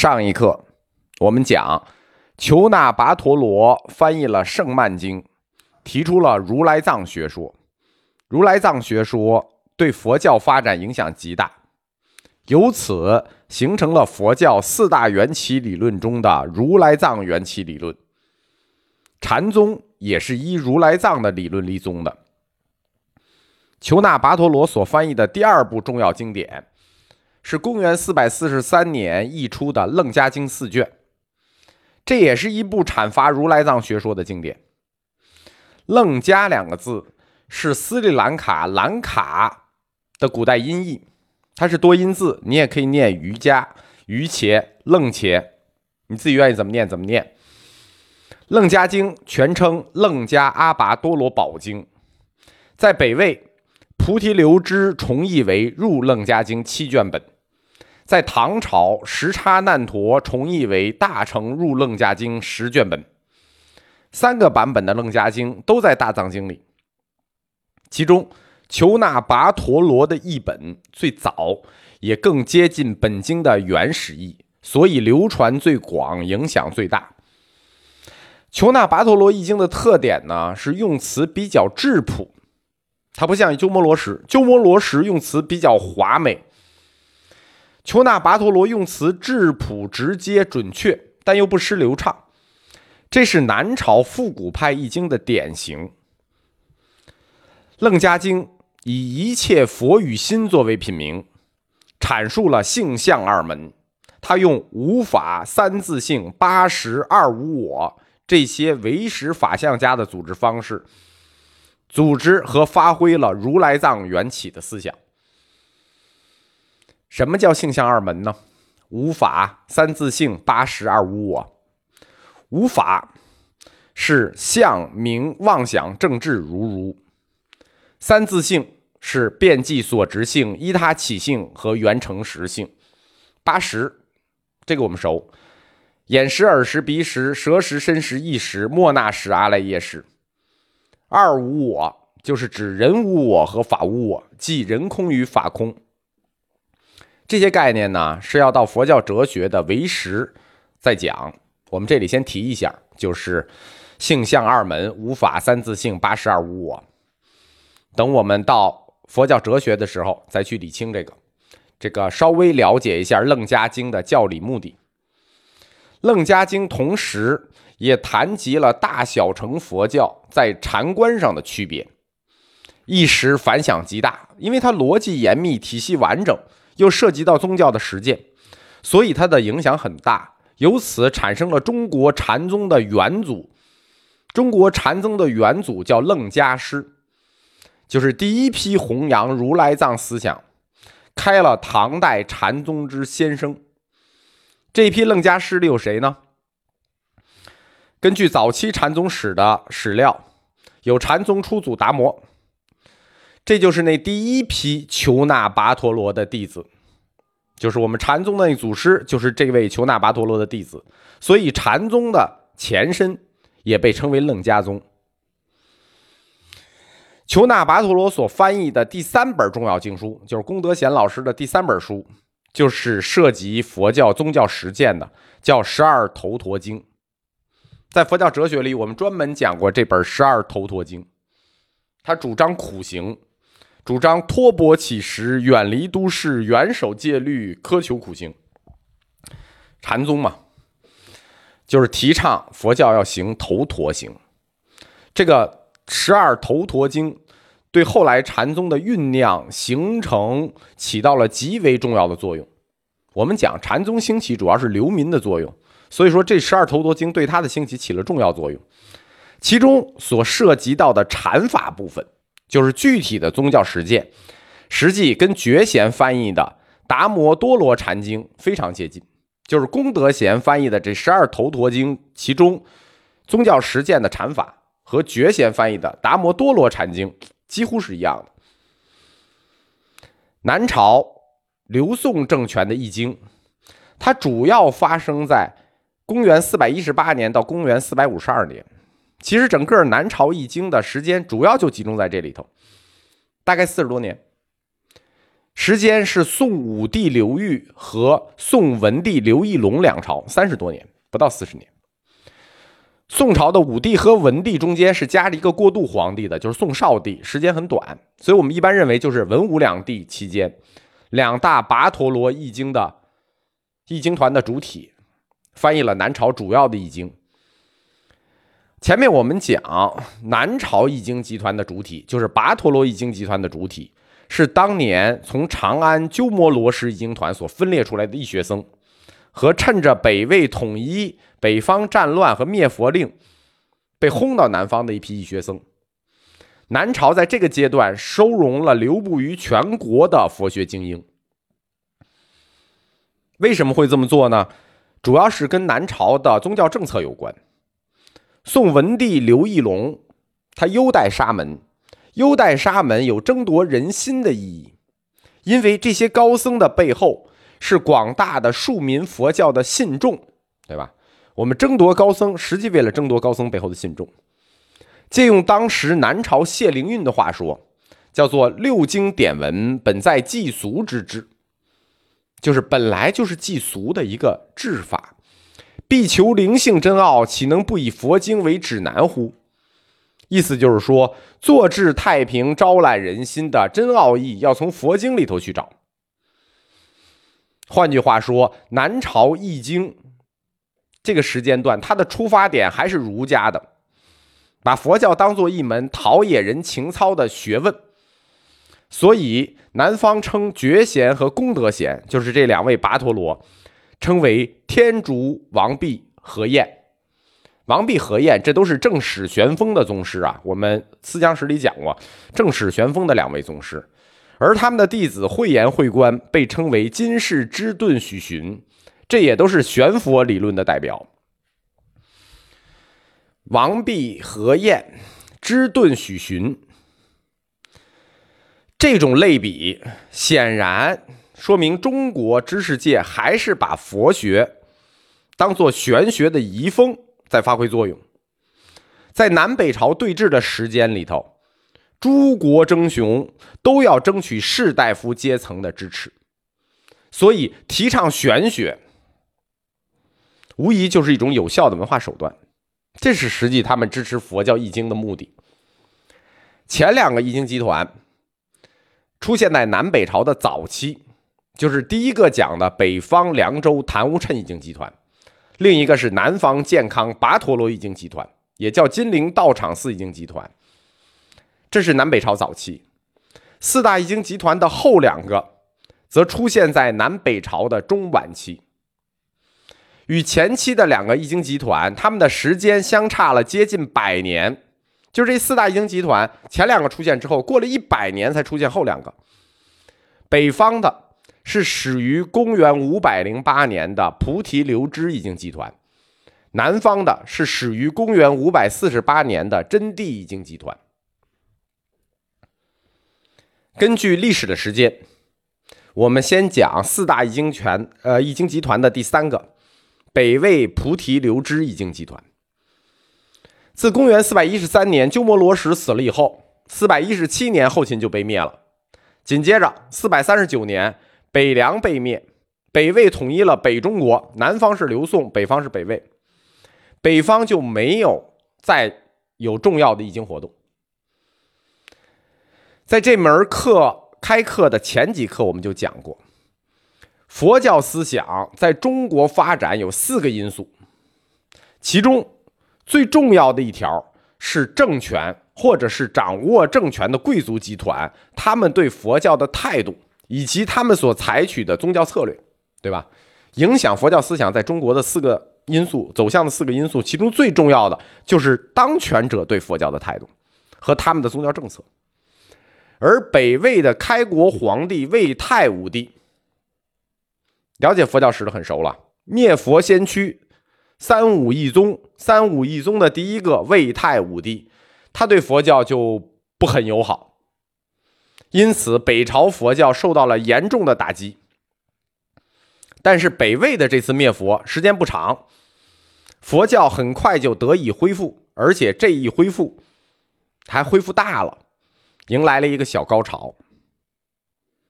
上一课我们讲，求那跋陀罗翻译了《圣曼经》，提出了如来藏学说。如来藏学说对佛教发展影响极大，由此形成了佛教四大缘起理论中的如来藏缘起理论。禅宗也是依如来藏的理论立宗的。求那跋陀罗所翻译的第二部重要经典。是公元四百四十三年译出的《楞伽经》四卷，这也是一部阐发如来藏学说的经典。楞伽两个字是斯里兰卡兰卡的古代音译，它是多音字，你也可以念瑜伽、瑜伽、楞伽，你自己愿意怎么念怎么念。《楞伽经》全称《楞伽阿跋多罗宝经》，在北魏菩提流支重译为《入楞伽经》七卷本。在唐朝，时差难陀重译为《大乘入楞伽经》十卷本，三个版本的《楞伽经》都在大藏经里。其中，求那跋陀罗的译本最早，也更接近本经的原始意，所以流传最广，影响最大。求那跋陀罗译经的特点呢，是用词比较质朴，它不像鸠摩罗什，鸠摩罗什用词比较华美。求那跋陀罗用词质朴、直接、准确，但又不失流畅，这是南朝复古派易经的典型。《楞伽经》以一切佛与心作为品名，阐述了性相二门。他用无法、三自性、八十二无我这些唯识法相家的组织方式，组织和发挥了如来藏缘起的思想。什么叫性相二门呢？无法、三自性、八十二无我。无法是相、名、妄想、正智如如；三自性是遍计所执性、依他起性和缘成实性。八十，这个我们熟：眼识、耳识、鼻识、舌识、身识、意识、莫那识、阿赖耶识。二无我就是指人无我和法无我，即人空与法空。这些概念呢，是要到佛教哲学的唯识再讲。我们这里先提一下，就是性相二门、无法、三自性、八十二无我。等我们到佛教哲学的时候，再去理清这个。这个稍微了解一下《楞伽经》的教理目的。《楞伽经》同时也谈及了大小乘佛教在禅观上的区别，一时反响极大，因为它逻辑严密，体系完整。又涉及到宗教的实践，所以它的影响很大，由此产生了中国禅宗的元祖。中国禅宗的元祖叫楞伽师，就是第一批弘扬如来藏思想、开了唐代禅宗之先声。这批楞伽师里有谁呢？根据早期禅宗史的史料，有禅宗初祖达摩。这就是那第一批求那跋陀罗的弟子，就是我们禅宗的那祖师，就是这位求那跋陀罗的弟子。所以禅宗的前身也被称为楞伽宗。求那跋陀罗所翻译的第三本重要经书，就是功德贤老师的第三本书，就是涉及佛教宗教实践的，叫《十二头陀经》。在佛教哲学里，我们专门讲过这本《十二头陀经》，他主张苦行。主张托钵乞食，远离都市，远守戒律，苛求苦行。禅宗嘛，就是提倡佛教要行头陀行。这个十二头陀经对后来禅宗的酝酿形成起到了极为重要的作用。我们讲禅宗兴起主要是流民的作用，所以说这十二头陀经对它的兴起起了重要作用。其中所涉及到的禅法部分。就是具体的宗教实践，实际跟觉贤翻译的《达摩多罗禅经》非常接近。就是功德贤翻译的这十二头陀经，其中宗教实践的禅法和觉贤翻译的《达摩多罗禅经》几乎是一样的。南朝刘宋政权的译经，它主要发生在公元四百一十八年到公元四百五十二年。其实整个南朝易经的时间主要就集中在这里头，大概四十多年。时间是宋武帝刘裕和宋文帝刘义隆两朝，三十多年，不到四十年。宋朝的武帝和文帝中间是加了一个过渡皇帝的，就是宋少帝，时间很短，所以我们一般认为就是文武两帝期间，两大跋陀罗易经的易经团的主体，翻译了南朝主要的易经。前面我们讲南朝易经集团的主体，就是跋陀罗易经集团的主体。是当年从长安鸠摩罗什易经团所分裂出来的易学僧，和趁着北魏统一、北方战乱和灭佛令被轰到南方的一批易学僧。南朝在这个阶段收容了流布于全国的佛学精英。为什么会这么做呢？主要是跟南朝的宗教政策有关。宋文帝刘义隆，他优待沙门。优待沙门有争夺人心的意义，因为这些高僧的背后是广大的庶民佛教的信众，对吧？我们争夺高僧，实际为了争夺高僧背后的信众。借用当时南朝谢灵运的话说，叫做“六经典文本在祭俗之治”，就是本来就是祭俗的一个治法。必求灵性真奥，岂能不以佛经为指南乎？意思就是说，坐治太平、招揽人心的真奥义，要从佛经里头去找。换句话说，南朝易经这个时间段，它的出发点还是儒家的，把佛教当做一门陶冶人情操的学问。所以，南方称觉贤和功德贤，就是这两位跋陀罗，称为天竺、王弼、何晏。王弼、何晏，这都是正史玄风的宗师啊。我们思讲史里讲过，正史玄风的两位宗师，而他们的弟子慧严、慧观被称为金世之顿、许寻，这也都是玄佛理论的代表。王弼、何晏、之顿、许寻，这种类比显然说明中国知识界还是把佛学当做玄学的遗风。在发挥作用，在南北朝对峙的时间里头，诸国争雄，都要争取士大夫阶层的支持，所以提倡玄学，无疑就是一种有效的文化手段。这是实际他们支持佛教易经的目的。前两个易经集团出现在南北朝的早期，就是第一个讲的北方凉州昙无谶易经集团。另一个是南方健康跋陀罗易经集团，也叫金陵道场寺易经集团。这是南北朝早期四大易经集团的后两个，则出现在南北朝的中晚期。与前期的两个易经集团，他们的时间相差了接近百年。就这四大易经集团，前两个出现之后，过了一百年才出现后两个。北方的。是始于公元五百零八年的菩提流支易经集团，南方的是始于公元五百四十八年的真谛易经集团。根据历史的时间，我们先讲四大易经全呃易经集团的第三个北魏菩提流支易经集团。自公元四百一十三年鸠摩罗什死了以后，四百一十七年后秦就被灭了，紧接着四百三十九年。北凉被灭，北魏统一了北中国，南方是刘宋，北方是北魏，北方就没有再有重要的易经活动。在这门课开课的前几课，我们就讲过，佛教思想在中国发展有四个因素，其中最重要的一条是政权或者是掌握政权的贵族集团，他们对佛教的态度。以及他们所采取的宗教策略，对吧？影响佛教思想在中国的四个因素走向的四个因素，其中最重要的就是当权者对佛教的态度和他们的宗教政策。而北魏的开国皇帝魏太武帝，了解佛教史的很熟了。灭佛先驱三武一宗，三武一宗的第一个魏太武帝，他对佛教就不很友好。因此，北朝佛教受到了严重的打击。但是，北魏的这次灭佛时间不长，佛教很快就得以恢复，而且这一恢复还恢复大了，迎来了一个小高潮。